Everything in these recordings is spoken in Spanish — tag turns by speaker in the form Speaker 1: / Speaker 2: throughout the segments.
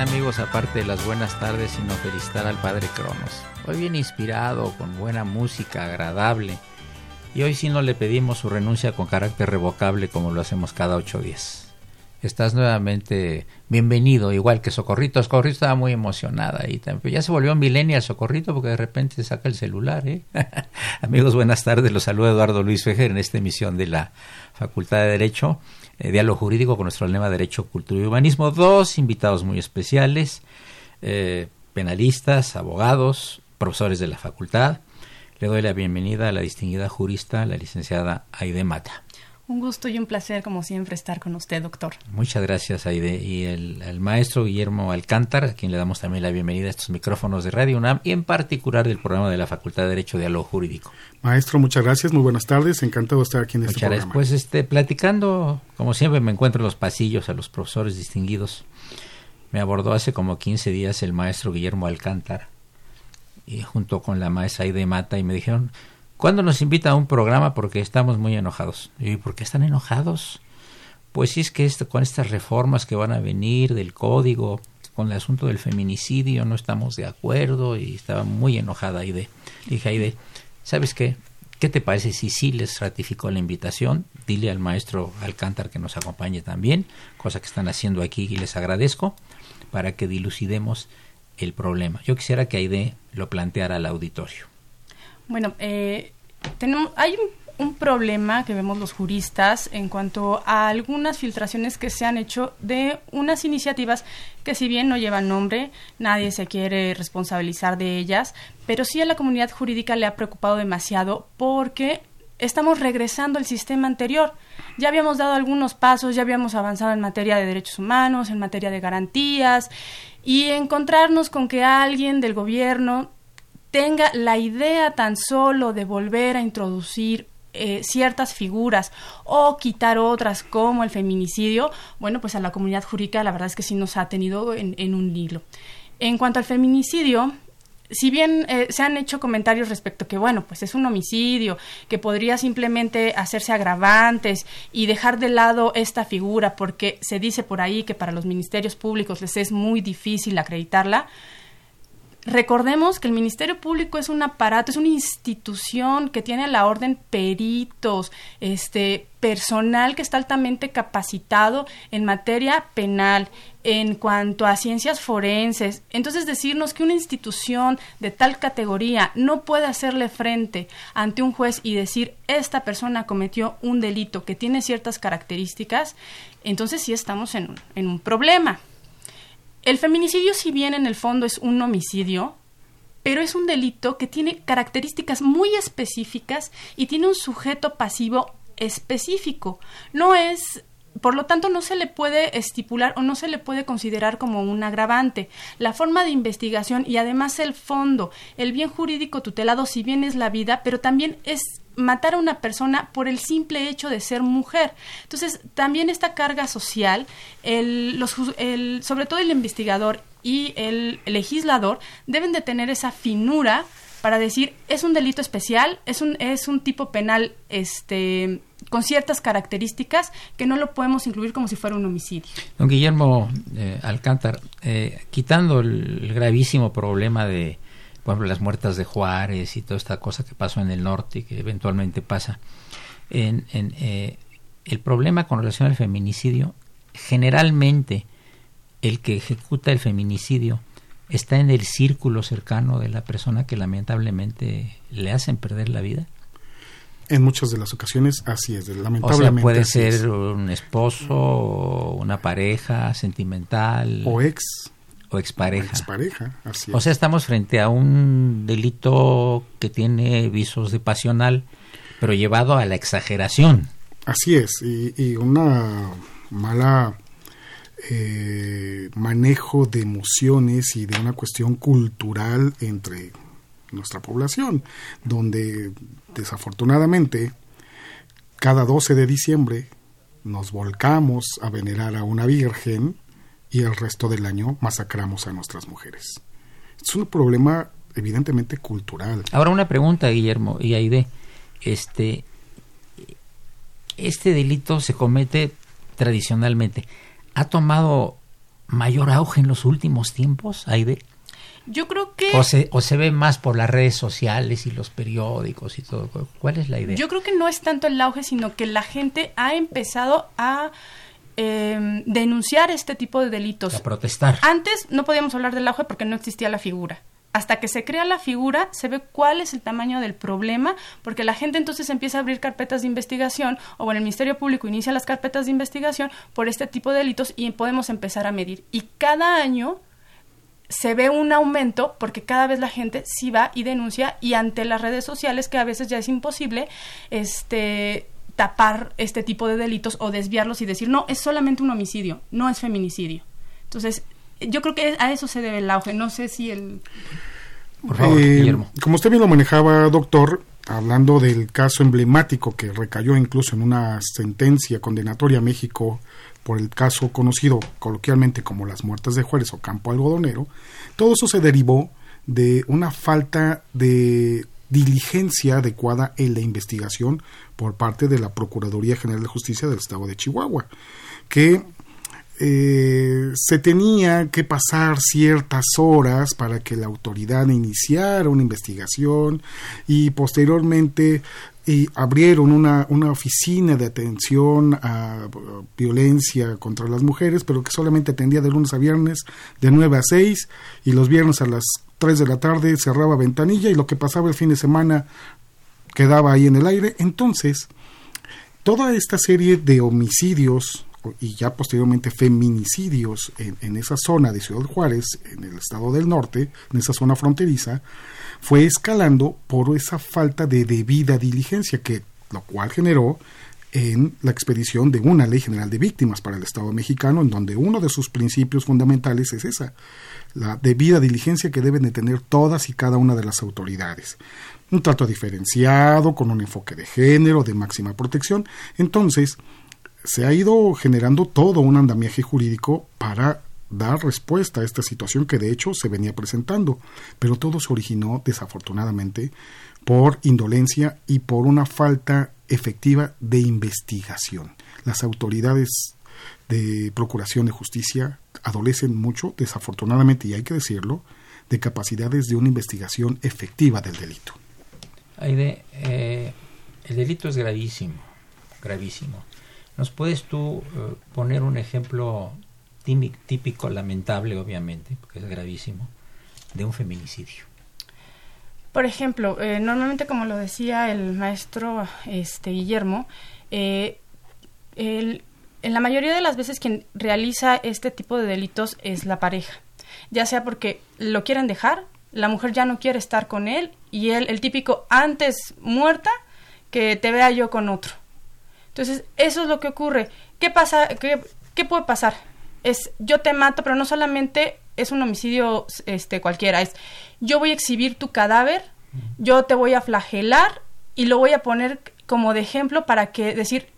Speaker 1: De las buenas tardes, sino felicitar al Padre Cronos. Hoy bien inspirado, con buena música, agradable. Y hoy sí no le pedimos su renuncia con carácter revocable como lo hacemos cada ocho días. Estás nuevamente bienvenido, igual que Socorrito. Socorrito estaba muy emocionada y ya se volvió millennial Socorrito porque de repente saca el celular. ¿eh? Amigos, buenas tardes. Los saluda Eduardo Luis Fejer en esta emisión de la Facultad de Derecho. Eh, diálogo jurídico con nuestro lema Derecho, Cultura y Humanismo. Dos invitados muy especiales, eh, penalistas, abogados, profesores de la facultad. Le doy la bienvenida a la distinguida jurista, la licenciada Aide Mata.
Speaker 2: Un gusto y un placer, como siempre, estar con usted, doctor.
Speaker 1: Muchas gracias, Aide. Y el, maestro Guillermo Alcántar, a quien le damos también la bienvenida a estos micrófonos de Radio UNAM y en particular del programa de la Facultad de Derecho Diálogo Jurídico.
Speaker 3: Maestro, muchas gracias, muy buenas tardes, encantado de estar aquí en este muchas programa.
Speaker 1: Pues este, platicando, como siempre me encuentro en los pasillos a los profesores distinguidos. Me abordó hace como 15 días el maestro Guillermo Alcántar y junto con la maestra Aide Mata y me dijeron ¿Cuándo nos invita a un programa? Porque estamos muy enojados. ¿Y por qué están enojados? Pues sí es que esto, con estas reformas que van a venir del código, con el asunto del feminicidio, no estamos de acuerdo y estaba muy enojada Aide. Dije Aide, ¿sabes qué? ¿Qué te parece si sí les ratificó la invitación? Dile al maestro Alcántar que nos acompañe también, cosa que están haciendo aquí y les agradezco, para que dilucidemos el problema. Yo quisiera que Aide lo planteara al auditorio.
Speaker 2: Bueno, eh, tenemos, hay un, problema que vemos los juristas en cuanto a algunas filtraciones que se han hecho de unas iniciativas que si bien no llevan nombre, nadie se quiere responsabilizar de ellas, pero sí a la comunidad jurídica le ha preocupado demasiado porque estamos regresando al sistema anterior. Ya habíamos dado algunos pasos, ya habíamos avanzado en materia de derechos humanos, en materia de garantías, y encontrarnos con que alguien del gobierno tenga la idea tan solo de volver a introducir eh, ciertas figuras o quitar otras como el feminicidio, bueno, pues a la comunidad jurídica la verdad es que sí nos ha tenido en, un hilo. En cuanto al feminicidio, si bien eh, se han hecho comentarios respecto que, bueno, pues es un homicidio, que podría simplemente hacerse agravantes y dejar de lado esta figura porque se dice por ahí que para los ministerios públicos les es muy difícil acreditarla, Recordemos que el Ministerio Público es un aparato, es una institución que tiene la orden peritos, este personal que está altamente capacitado en materia penal, en cuanto a ciencias forenses. Entonces, decirnos que una institución de tal categoría no puede hacerle frente ante un juez y decir esta persona cometió un delito que tiene ciertas características, entonces sí estamos en en un problema. El feminicidio, si bien en el fondo es un homicidio, pero es un delito que tiene características muy específicas y tiene un sujeto pasivo específico. No es por lo tanto, no se le puede estipular o no se le puede considerar como un agravante. La forma de investigación y además el fondo, el bien jurídico tutelado, si bien es la vida, pero también es matar a una persona por el simple hecho de ser mujer. Entonces, también esta carga social, el, los, el, sobre todo el investigador y el legislador deben de tener esa finura para decir es un delito especial, es un, es un tipo penal este, con ciertas características que no lo podemos incluir como si fuera un homicidio.
Speaker 1: Don Guillermo eh, Alcántar, eh, quitando el, gravísimo problema de por ejemplo, las muertas de Juárez y toda esta cosa que pasó en el norte y que eventualmente pasa, en, en eh, el problema con relación al feminicidio, generalmente el que ejecuta el feminicidio está en el círculo cercano de la persona que lamentablemente le hacen perder la vida?
Speaker 3: En muchas de las ocasiones así es, lamentablemente.
Speaker 1: O puede ser un esposo, una pareja sentimental.
Speaker 3: O ex.
Speaker 1: O expareja.
Speaker 3: Expareja, así es.
Speaker 1: O sea, estamos frente a un delito que tiene visos de pasional, pero llevado a la exageración.
Speaker 3: Así es, y, y una mala eh, manejo de emociones y de una cuestión cultural entre nuestra población, donde desafortunadamente cada 12 de diciembre nos volcamos a venerar a una virgen y el resto del año masacramos a nuestras mujeres. Es un problema evidentemente cultural.
Speaker 1: Ahora una pregunta, Guillermo y Aide. Este, este delito se comete tradicionalmente ha tomado mayor auge en los últimos tiempos, Aide?
Speaker 2: Yo creo que...
Speaker 1: O se, o se ve más por las redes sociales y los periódicos y todo. ¿Cuál es la idea?
Speaker 2: Yo creo que no es tanto el auge, sino que la gente ha empezado a em, denunciar este tipo de delitos.
Speaker 1: A protestar.
Speaker 2: Antes no podíamos hablar del auge porque no existía la figura hasta que se crea la figura, se ve cuál es el tamaño del problema, porque la gente entonces empieza a abrir carpetas de investigación, o bueno, el Ministerio Público inicia las carpetas de investigación por este tipo de delitos y podemos empezar a medir. Y cada año se ve un aumento porque cada vez la gente sí va y denuncia y ante las redes sociales que a veces ya es imposible este tapar este tipo de delitos o desviarlos y decir no es solamente un homicidio no es feminicidio entonces yo creo que a eso se debe el auge. No sé si el...
Speaker 3: Por favor, eh, Guillermo. Como usted bien lo manejaba, doctor, hablando del caso emblemático que recayó incluso en una sentencia condenatoria a México por el caso conocido coloquialmente como las muertes de Juárez o campo algodonero, todo eso se derivó de una falta de diligencia adecuada en la investigación por parte de la Procuraduría General de Justicia del Estado de Chihuahua, que eh, se tenía que pasar ciertas horas para que la autoridad iniciara una investigación y posteriormente abrieron una, una oficina de atención a violencia contra las mujeres, pero que solamente atendía de lunes a viernes de 9 a 6 y los viernes a las 3 de la tarde cerraba ventanilla y lo que pasaba el fin de semana quedaba ahí en el aire. Entonces, toda esta serie de homicidios y ya posteriormente feminicidios en, esa zona de Ciudad Juárez, en el estado del norte, en esa zona fronteriza, fue escalando por esa falta de debida diligencia, que lo cual generó en la expedición de una ley general de víctimas para el Estado mexicano, en donde uno de sus principios fundamentales es esa, la debida diligencia que deben de tener todas y cada una de las autoridades. Un trato diferenciado, con un enfoque de género, de máxima protección. Entonces, se ha ido generando todo un andamiaje jurídico para dar respuesta a esta situación que de hecho se venía presentando, pero todo se originó desafortunadamente por indolencia y por una falta efectiva de investigación. Las autoridades de Procuración de Justicia adolecen mucho, desafortunadamente, y hay que decirlo, de capacidades de una investigación efectiva del delito.
Speaker 1: Aide, eh, el delito es gravísimo, gravísimo. ¿Nos puedes tú eh, poner un ejemplo típico, lamentable, obviamente, porque es gravísimo, de un feminicidio?
Speaker 2: Por ejemplo, eh, normalmente, como lo decía el maestro este, Guillermo, eh, en la mayoría de las veces quien realiza este tipo de delitos es la pareja, ya sea porque lo quieren dejar, la mujer ya no quiere estar con él y él, el típico antes muerta que te vea yo con otro. Entonces, eso es lo que ocurre. ¿qué pasa? ¿Qué, qué puede pasar? Es yo te mato, pero no solamente es un homicidio este cualquiera, es yo voy a exhibir tu cadáver, yo te voy a flagelar y lo voy a poner como de ejemplo para que decir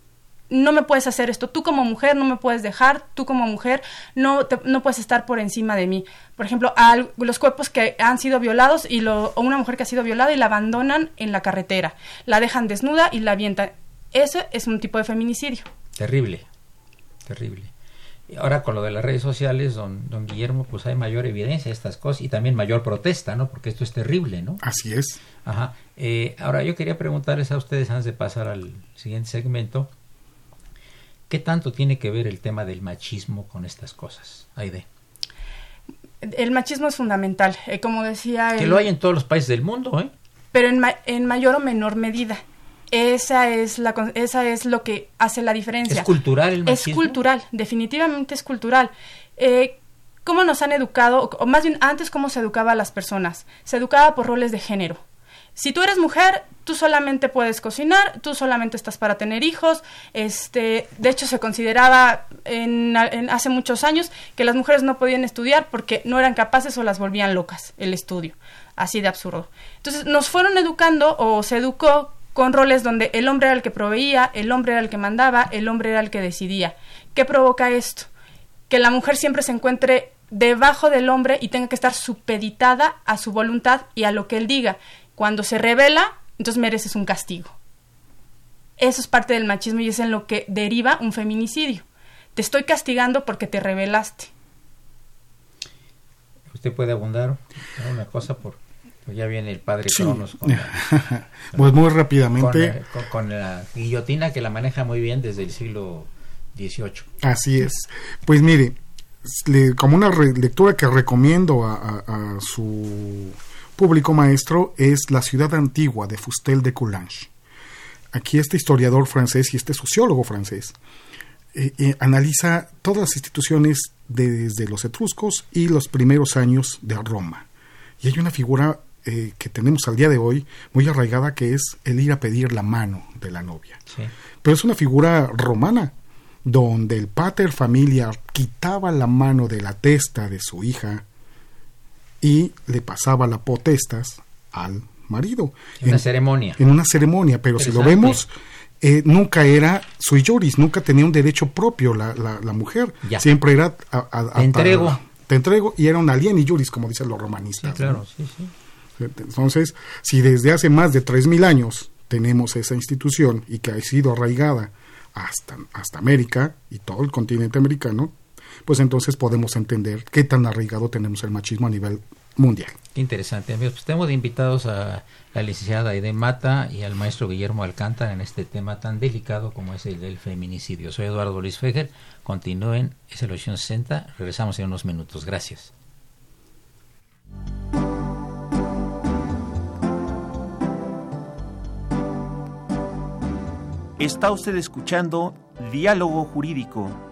Speaker 2: no me puedes hacer esto, tú como mujer no me puedes dejar, tú como mujer no, no puedes estar por encima de mí. Por ejemplo, a los cuerpos que han sido violados y lo, o una mujer que ha sido violada y la abandonan en la carretera, la dejan desnuda y la avientan. Ese es un tipo de feminicidio.
Speaker 1: Terrible, terrible. Y ahora con lo de las redes sociales, don, don Guillermo, pues hay mayor evidencia de estas cosas y también mayor protesta, ¿no? Porque esto es terrible, ¿no?
Speaker 3: Así es.
Speaker 1: Ajá. Eh, ahora yo quería preguntarles a ustedes antes de pasar al siguiente segmento, ¿Qué tanto tiene que ver el tema del machismo con estas cosas, Aide?
Speaker 2: El machismo es fundamental, eh, como decía...
Speaker 1: Que lo hay en todos los países del mundo, ¿eh?
Speaker 2: Pero en, en mayor o menor medida. Esa es, la, esa es lo que hace la diferencia.
Speaker 1: ¿Es cultural el machismo?
Speaker 2: Es cultural, definitivamente es cultural. Eh, ¿Cómo nos han educado, o más bien antes cómo se educaba a las personas? Se educaba por roles de género si tú eres mujer, tú solamente puedes cocinar, tú solamente estás para tener hijos. Este, de hecho, se consideraba en, hace muchos años que las mujeres no podían estudiar porque no eran capaces o las volvían locas el estudio. Así de absurdo. Entonces, nos fueron educando o se educó con roles donde el hombre era el que proveía, el hombre era el que mandaba, el hombre era el que decidía. ¿Qué provoca esto? Que la mujer siempre se encuentre debajo del hombre y tenga que estar supeditada a su voluntad y a lo que él diga. Cuando se revela, entonces mereces un castigo. Eso es parte del machismo y es en lo que deriva un feminicidio. Te estoy castigando porque te revelaste.
Speaker 1: Usted puede abundar una cosa por pues ya viene el padre Cronos
Speaker 3: pues muy rápidamente
Speaker 1: con, la guillotina que la maneja muy bien desde el siglo XVIII.
Speaker 3: Así es. Pues mire, como una lectura que recomiendo a su público maestro es la ciudad antigua de Fustel de Coulanges. Aquí este historiador francés y este sociólogo francés eh, eh, analiza todas las instituciones desde los etruscos y los primeros años de Roma. Y hay una figura eh, que tenemos al día de hoy muy arraigada que es el ir a pedir la mano de la novia. Pero es una figura romana, donde el pater familia quitaba la mano de la testa de su hija y le pasaba la potestas al marido.
Speaker 1: En una ceremonia.
Speaker 3: En una ceremonia, pero si lo vemos, eh, nunca era sui juris, nunca tenía un derecho propio la, la, mujer. Siempre era...
Speaker 1: te entrego.
Speaker 3: te entrego y era un y juris, como dicen los romanistas.
Speaker 1: claro, sí, sí.
Speaker 3: Entonces, si desde hace más de 3.000 años tenemos esa institución y que ha sido arraigada hasta, hasta América y todo el continente americano, pues entonces podemos entender qué tan arraigado tenemos el machismo a nivel mundial.
Speaker 1: Qué interesante, amigos. Pues tenemos invitados a la licenciada Aide Mata y al maestro Guillermo Alcántara en este tema tan delicado como es el del feminicidio. Soy Eduardo Luis Feger. Continúen, es el 860. Regresamos en unos minutos. Gracias.
Speaker 4: Está usted escuchando Diálogo Jurídico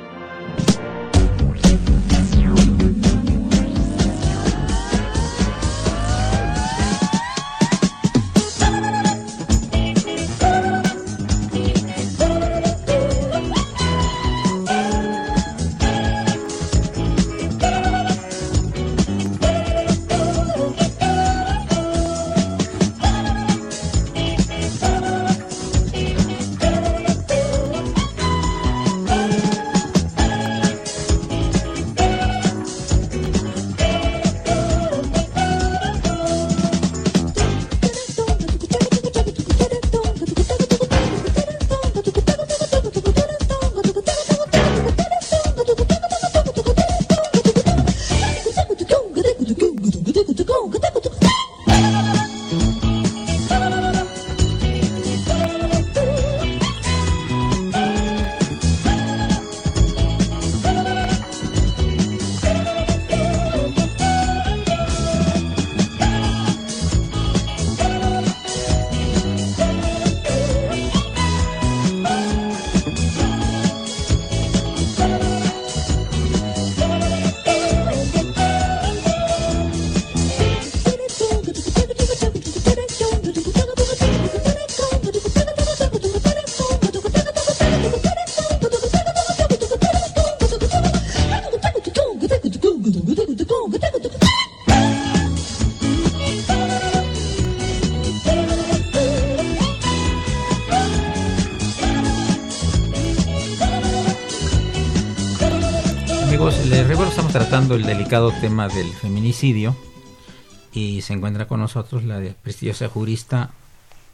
Speaker 1: Tema del feminicidio y se encuentra con nosotros la prestigiosa jurista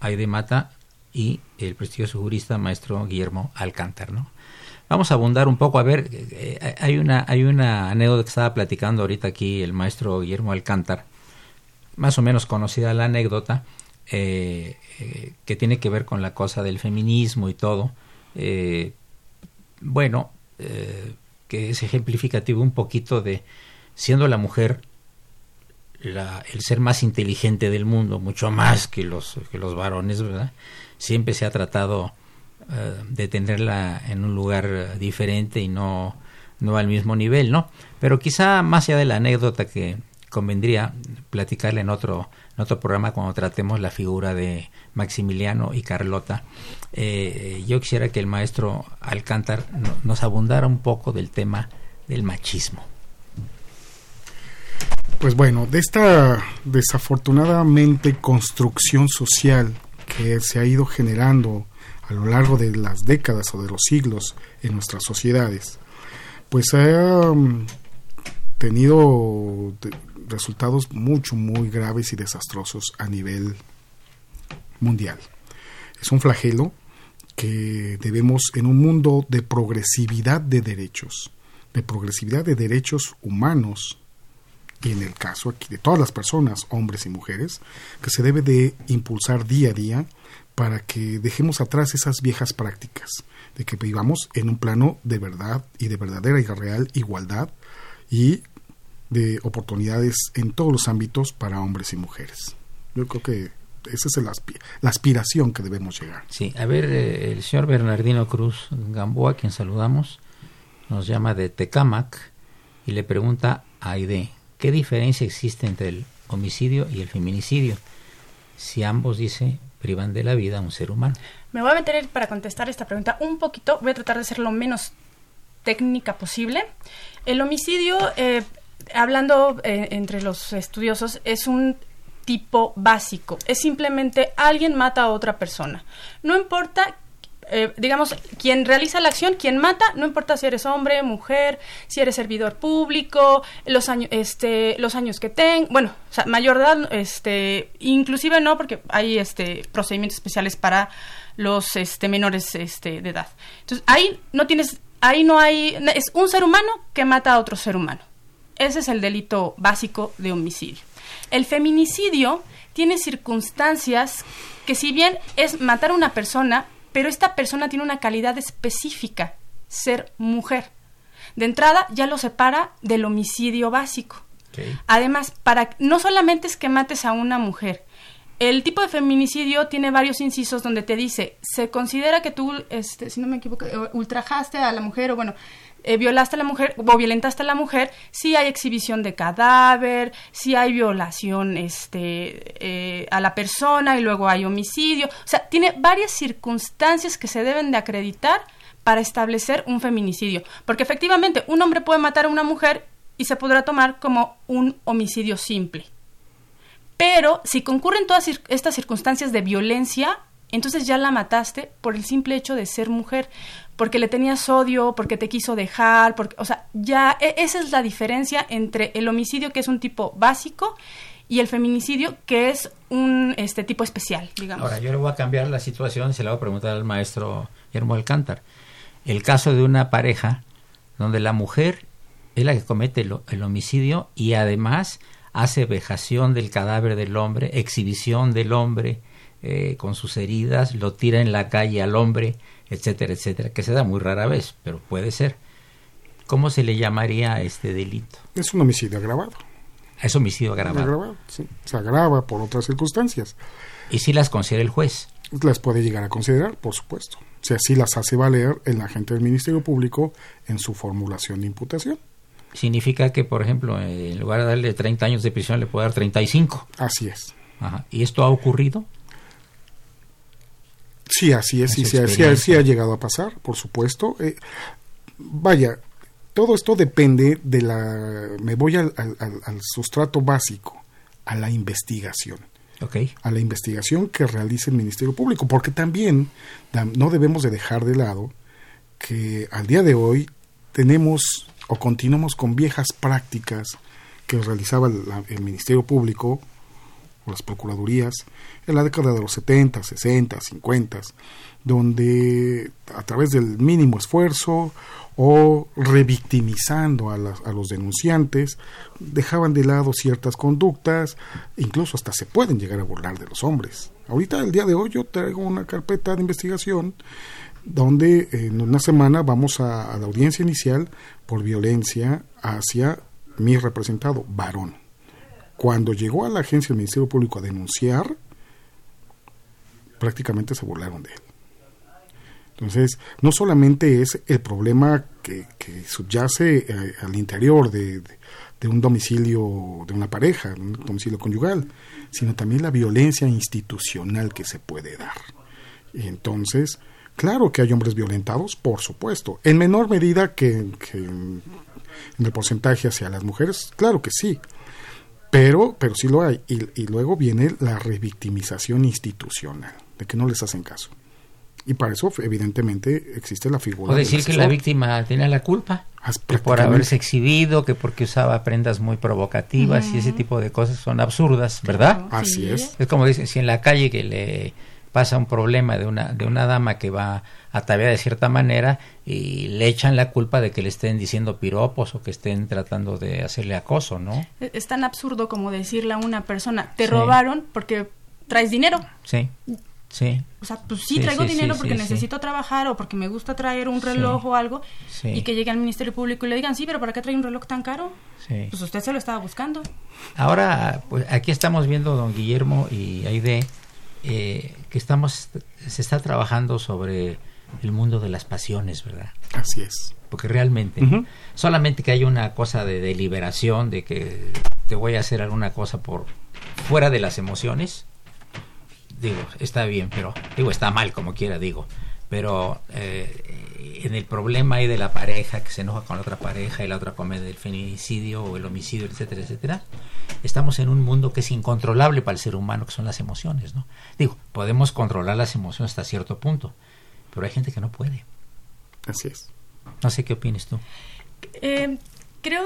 Speaker 1: Aide Mata y el prestigioso jurista maestro Guillermo Alcántar, ¿no? Vamos a abundar un poco, a ver, eh, hay una hay una anécdota que estaba platicando ahorita aquí el maestro Guillermo Alcántar, más o menos conocida la anécdota, eh, eh, que tiene que ver con la cosa del feminismo y todo. bueno, que es ejemplificativo un poquito de siendo la mujer el ser más inteligente del mundo, mucho más que los, que los varones, ¿verdad? Siempre se ha tratado eh, de tenerla en un lugar diferente y no, no al mismo nivel, ¿no? Pero quizá más allá de la anécdota que convendría platicarle en otro, en otro programa cuando tratemos la figura de Maximiliano y Carlota, eh, yo quisiera que el maestro Alcántar nos abundara un poco del tema del machismo.
Speaker 3: Pues bueno, de esta desafortunadamente construcción social que se ha ido generando a lo largo de las décadas o de los siglos en nuestras sociedades, pues ha um, tenido resultados mucho, muy graves y desastrosos a nivel mundial. Es un flagelo que debemos en un mundo de progresividad de derechos, de progresividad de derechos humanos, y en el caso aquí de todas las personas, hombres y mujeres, que se debe de impulsar día a día para que dejemos atrás esas viejas prácticas, de que vivamos en un plano de verdad y de verdadera y real igualdad y de oportunidades en todos los ámbitos para hombres y mujeres. Yo creo que esa es la aspiración que debemos llegar.
Speaker 1: Sí, a ver, eh, el señor Bernardino Cruz Gamboa, quien saludamos, nos llama de Tecamac y le pregunta a Aide, ¿Qué diferencia existe entre el homicidio y el feminicidio? Si ambos, dice, privan de la vida a un ser humano.
Speaker 2: Me voy a meter para contestar esta pregunta un poquito, voy a tratar de ser lo menos técnica posible. El homicidio, eh, hablando eh, entre los estudiosos, es un tipo básico. Es simplemente alguien mata a otra persona. No importa eh, digamos, quien realiza la acción, quien mata, no importa si eres hombre, mujer, si eres servidor público, los años, este, los años que tengas, bueno, mayor edad, este, inclusive no, porque hay este procedimientos especiales para los este menores este de edad. Entonces, ahí no tienes, ahí no hay, es un ser humano que mata a otro ser humano. Ese es el delito básico de homicidio. El feminicidio tiene circunstancias que si bien es matar a una persona, pero esta persona tiene una calidad específica, ser mujer. De entrada ya lo separa del homicidio básico. Además, para no solamente es que mates a una mujer, el tipo de feminicidio tiene varios incisos donde te dice, se considera que tú, este, si no me equivoco, ultrajaste a la mujer o bueno, eh, violaste a la mujer o violentaste a la mujer, si hay exhibición de cadáver, si hay violación este, eh, a la persona y luego hay homicidio. O sea, tiene varias circunstancias que se deben de acreditar para establecer un feminicidio. Porque efectivamente, un hombre puede matar a una mujer y se podrá tomar como un homicidio simple. Pero si concurren todas estas circunstancias de violencia, entonces ya la mataste por el simple hecho de ser mujer porque le tenías odio, porque te quiso dejar, porque, o sea, ya e, esa es la diferencia entre el homicidio que es un tipo básico y el feminicidio que es un este tipo especial, digamos.
Speaker 1: Ahora yo le voy a cambiar la situación, se la voy a preguntar al maestro Guillermo Alcántar. El caso de una pareja donde la mujer es la que comete el, homicidio y además hace vejación del cadáver del hombre, exhibición del hombre eh, con sus heridas, lo tira en la calle al hombre, etcétera, etcétera, que se da muy rara vez, pero puede ser. ¿Cómo se le llamaría a este delito?
Speaker 3: Es un homicidio agravado.
Speaker 1: Es homicidio agravado.
Speaker 3: Se agrava por otras circunstancias.
Speaker 1: ¿Y si las considera el juez?
Speaker 3: Las puede llegar a considerar, por supuesto. Si así las hace valer el agente del Ministerio Público en su formulación de imputación.
Speaker 1: Significa que, por ejemplo, en lugar de darle 30 años de prisión, le puede dar 35.
Speaker 3: Así es.
Speaker 1: Ajá. ¿Y esto ha ocurrido?
Speaker 3: Sí, así es, y sí, ha llegado a pasar, por supuesto. Eh, vaya, todo esto depende de la... Me voy al, sustrato básico, a la investigación.
Speaker 1: Okay.
Speaker 3: A la investigación que realice el Ministerio Público, porque también no debemos de dejar de lado que al día de hoy tenemos o continuamos con viejas prácticas que realizaba el, Ministerio Público las Procuradurías en la década de los 70, 60, 50, donde a través del mínimo esfuerzo o revictimizando a, a, los denunciantes, dejaban de lado ciertas conductas, incluso hasta se pueden llegar a burlar de los hombres. Ahorita, el día de hoy, yo traigo una carpeta de investigación donde en una semana vamos a, la audiencia inicial por violencia hacia mi representado, varón. Cuando llegó a la agencia del Ministerio Público a denunciar, prácticamente se burlaron de él. Entonces, no solamente es el problema que, subyace eh, al interior de, de, un domicilio de una pareja, un domicilio conyugal, sino también la violencia institucional que se puede dar. Y entonces, claro que hay hombres violentados, por supuesto, en menor medida que, en el porcentaje hacia las mujeres, claro que sí, pero, pero sí lo hay. Y, y luego viene la revictimización institucional, de que no les hacen caso. Y para eso, evidentemente, existe la figura.
Speaker 1: O decir que la víctima tenía la culpa. Que por haberse exhibido, que porque usaba prendas muy provocativas y ese tipo de cosas son absurdas, ¿verdad?
Speaker 3: Así es.
Speaker 1: Es como dicen, si en la calle que le pasa un problema de una, de una dama que va ataviada de cierta manera y le echan la culpa de que le estén diciendo piropos o que estén tratando de hacerle acoso, ¿no?
Speaker 2: Es tan absurdo como decirle a una persona, te robaron porque traes dinero.
Speaker 1: Sí. Sí.
Speaker 2: O sea, pues sí, traigo dinero porque necesito trabajar o porque me gusta traer un reloj o algo y que llegue al Ministerio Público y le digan, sí, pero ¿para qué trae un reloj tan caro? Pues usted se lo estaba buscando.
Speaker 1: Ahora, pues aquí estamos viendo, don Guillermo y Aide, eh, que estamos, se está trabajando sobre el mundo de las pasiones, ¿verdad?
Speaker 3: Así es.
Speaker 1: Porque realmente, solamente que hay una cosa de deliberación, de que te voy a hacer alguna cosa por fuera de las emociones, digo, está bien, pero digo, está mal como quiera, digo, pero eh, en el problema ahí de la pareja que se enoja con la otra pareja y la otra comete el feminicidio o el homicidio, etcétera, etcétera, estamos en un mundo que es incontrolable para el ser humano, que son las emociones, ¿no? Digo, podemos controlar las emociones hasta cierto punto, pero hay gente que no puede.
Speaker 3: Así es.
Speaker 1: No sé qué opinas tú.
Speaker 2: Eh, creo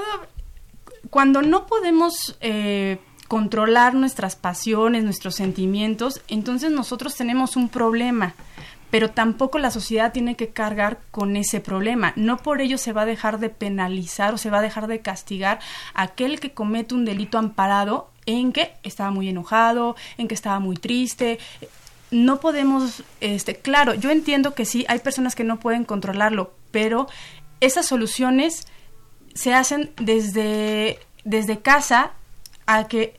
Speaker 2: cuando no podemos eh, controlar nuestras pasiones, nuestros sentimientos, entonces nosotros tenemos un problema, pero tampoco la sociedad tiene que cargar con ese problema. No por ello se va a dejar de penalizar o se va a dejar de castigar a aquel que comete un delito amparado en que estaba muy enojado, en que estaba muy triste, no podemos, este, claro, yo entiendo que sí, hay personas que no pueden controlarlo, pero esas soluciones se hacen desde, desde casa a que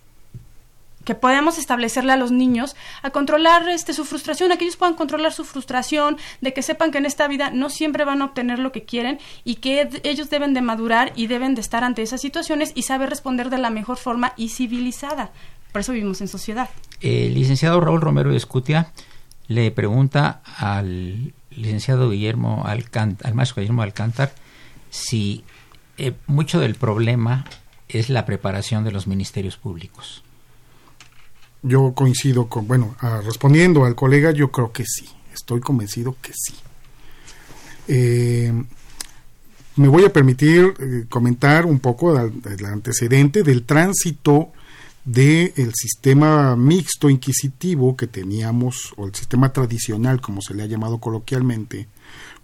Speaker 2: que podemos establecerle a los niños a controlar este su frustración, a que ellos puedan controlar su frustración, de que sepan que en esta vida no siempre van a obtener lo que quieren y que ellos deben de madurar y deben de estar ante esas situaciones y saber responder de la mejor forma y civilizada. Por eso vivimos en sociedad.
Speaker 1: El licenciado Raúl Romero Escutia le pregunta al licenciado Guillermo Alcántar, al maestro Guillermo Alcántar, si eh, mucho del problema es la preparación de los ministerios públicos
Speaker 3: yo coincido con, bueno, respondiendo al colega, yo creo que sí, estoy convencido que sí. Eh, me voy a permitir eh, comentar un poco del antecedente del tránsito del sistema mixto inquisitivo que teníamos, o el sistema tradicional, como se le ha llamado coloquialmente,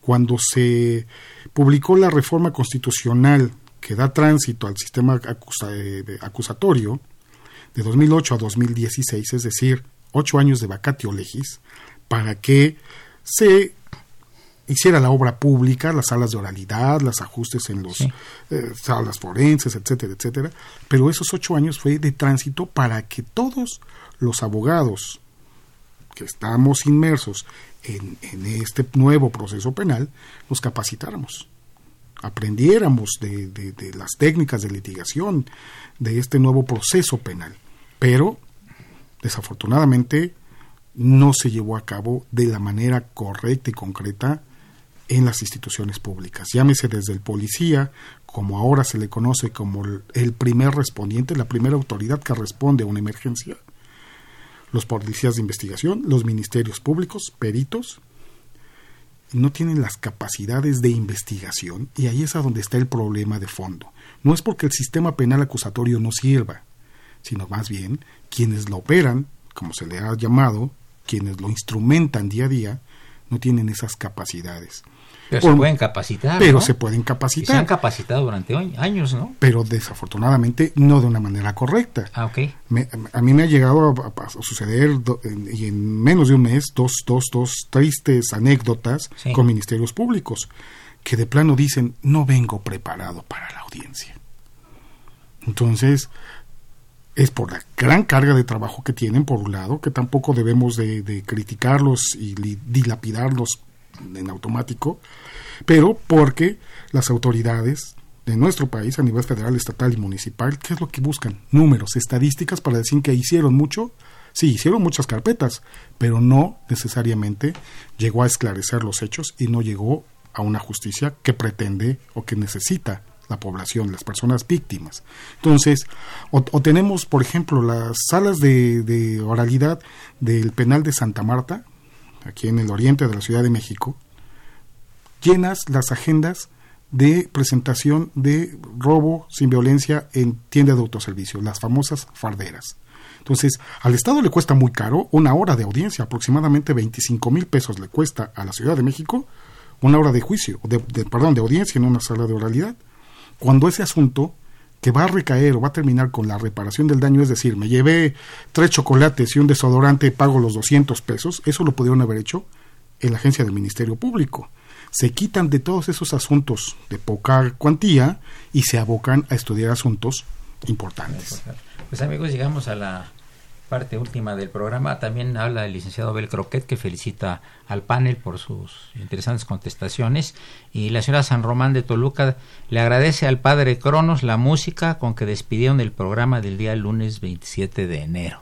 Speaker 3: cuando se publicó la reforma constitucional que da tránsito al sistema eh, acusatorio, de 2008 a 2016, es decir, ocho años de vacatio legis, para que se hiciera la obra pública, las salas de oralidad, los ajustes en las eh, salas forenses, etcétera, etcétera. Pero esos ocho años fue de tránsito para que todos los abogados que estamos inmersos en, este nuevo proceso penal nos capacitáramos, aprendiéramos de las técnicas de litigación, de este nuevo proceso penal. Pero, desafortunadamente, no se llevó a cabo de la manera correcta y concreta en las instituciones públicas. Llámese desde el policía, como ahora se le conoce como el primer respondiente, la primera autoridad que responde a una emergencia, los policías de investigación, los ministerios públicos, peritos, no tienen las capacidades de investigación y ahí es a donde está el problema de fondo. No es porque el sistema penal acusatorio no sirva, sino más bien quienes lo operan, como se le ha llamado, quienes lo instrumentan día a día, no tienen esas capacidades.
Speaker 1: Pero se pueden capacitar.
Speaker 3: Pero se pueden capacitar.
Speaker 1: se han capacitado durante años, ¿no?
Speaker 3: Pero desafortunadamente no de una manera correcta.
Speaker 1: Ah, ok.
Speaker 3: a mí me ha llegado a, suceder y en, menos de un mes dos, dos, dos tristes anécdotas con ministerios públicos que de plano dicen no vengo preparado para la audiencia. Entonces, es por la gran carga de trabajo que tienen, por un lado, que tampoco debemos de, criticarlos y dilapidarlos en automático, pero porque las autoridades de nuestro país a nivel federal, estatal y municipal, ¿qué es lo que buscan? Números, estadísticas para decir que hicieron mucho. Sí, hicieron muchas carpetas, pero no necesariamente llegó a esclarecer los hechos y no llegó a una justicia que pretende o que necesita la población, las personas víctimas. Entonces, o, tenemos, por ejemplo, las salas de, oralidad del penal de Santa Marta, aquí en el oriente de la Ciudad de México, llenas las agendas de presentación de robo sin violencia en tienda de autoservicio, las famosas farderas. Entonces, al Estado le cuesta muy caro una hora de audiencia, aproximadamente 25 mil pesos le cuesta a la Ciudad de México una hora de juicio, de, perdón, de audiencia en una sala de oralidad cuando ese asunto que va a recaer o va a terminar con la reparación del daño, es decir, me llevé tres chocolates y un desodorante, pago los 200 pesos, eso lo pudieron haber hecho en la agencia del Ministerio Público. Se quitan de todos esos asuntos de poca cuantía y se abocan a estudiar asuntos importantes.
Speaker 1: Pues amigos, llegamos a la parte última del programa. También habla el licenciado Abel Croquet, que felicita al panel por sus interesantes contestaciones. Y la señora San Román de Toluca le agradece al padre Cronos la música con que despidieron el programa del día lunes 27 de enero.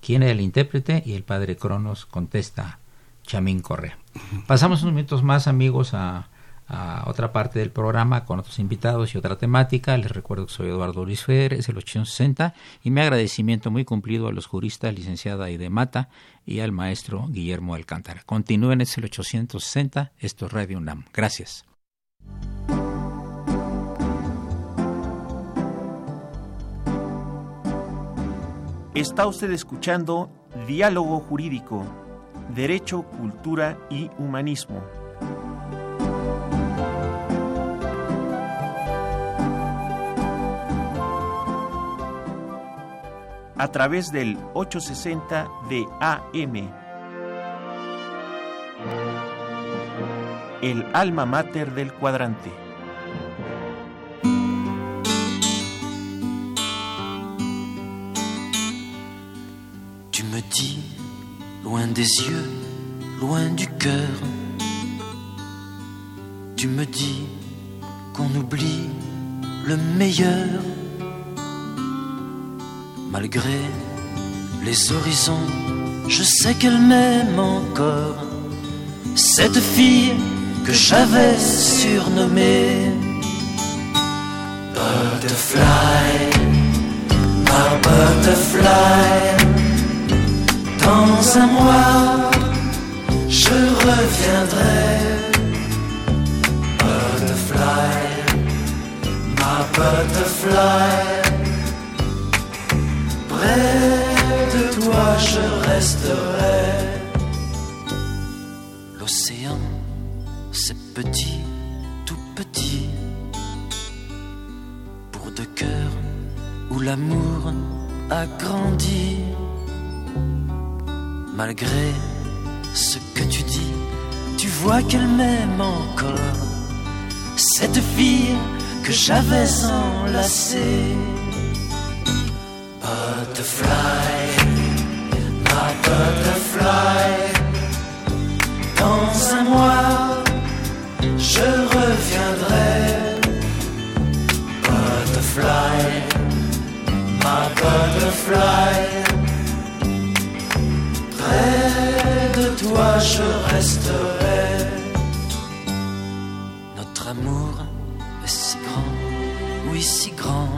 Speaker 1: ¿Quién es el intérprete? Y el padre Cronos contesta Chamín Correa. Pasamos unos minutos más, amigos, a a otra parte del programa con otros invitados y otra temática. Les recuerdo que soy Eduardo Luis Fer, es el 860 y mi agradecimiento muy cumplido a los juristas licenciada Aide Mata y al maestro Guillermo Alcántara. Continúen, es el 860, esto es Radio UNAM. Gracias.
Speaker 4: Está usted escuchando Diálogo Jurídico, Derecho, Cultura y Humanismo a través del 860 de AM. El alma mater del cuadrante.
Speaker 5: Tu me dis, loin des yeux, loin du cœur, tu me dis qu'on oublie le meilleur Malgré les horizons, je sais qu'elle m'aime encore. Cette fille que j'avais surnommée Butterfly, ma butterfly. Dans un mois, je reviendrai. Butterfly, ma butterfly près de toi je resterai. L'océan, c'est petit, tout petit, pour deux cœurs où l'amour a grandi. Malgré ce que tu dis, tu vois qu'elle m'aime encore. Cette fille que j'avais enlacée butterfly, ma butterfly. Dans un mois, je reviendrai. Butterfly, ma butterfly. Près de toi, je resterai. Notre amour est si grand, oui, si grand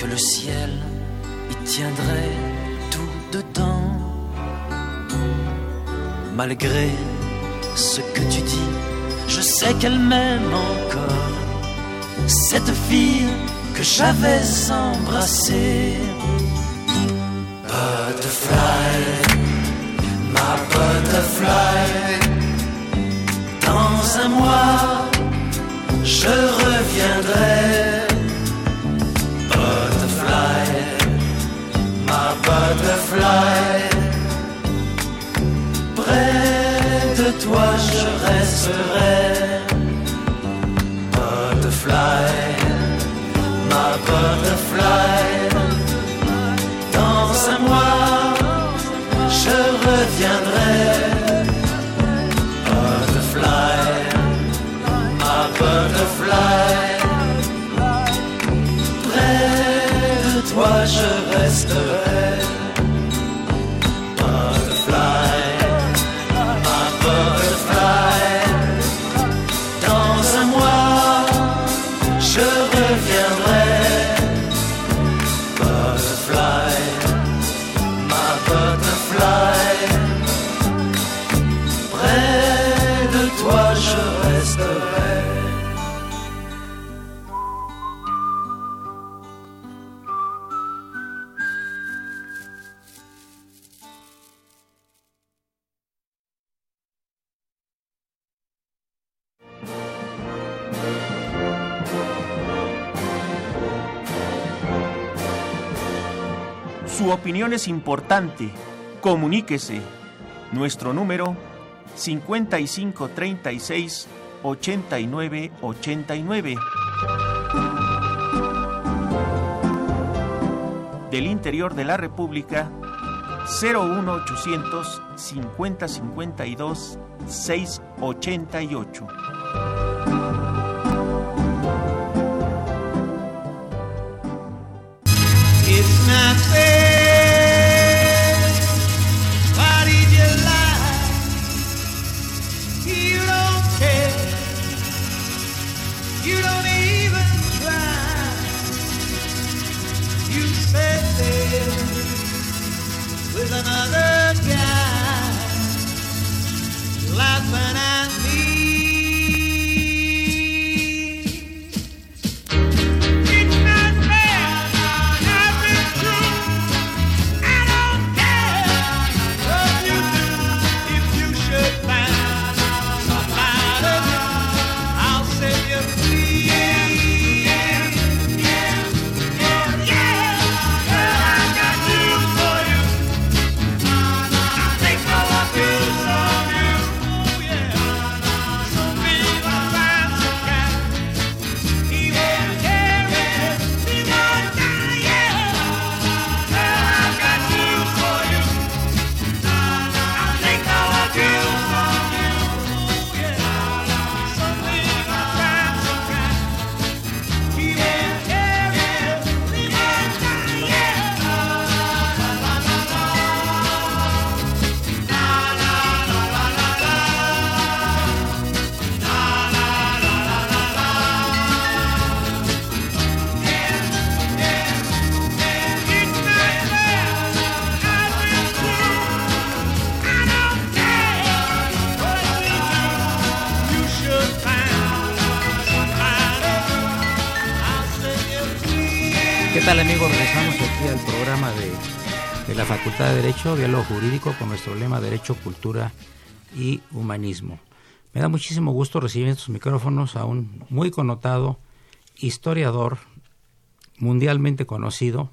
Speaker 5: que le ciel y tiendrait tout dedans. Malgré ce que tu dis, je sais qu'elle m'aime encore. Cette fille que j'avais embrassée. Butterfly, ma butterfly. Dans un mois, je reviendrai. Près de toi, je resterai. Butterfly, ma butterfly.
Speaker 4: Es importante. Comuníquese. Nuestro número 5536 8989. Del interior de la República 01800 5052 688.
Speaker 6: It's not fair.
Speaker 1: Derecho, Diálogo Jurídico, con nuestro lema Derecho, Cultura y Humanismo. Me da muchísimo gusto recibir en estos micrófonos a un muy connotado historiador mundialmente conocido,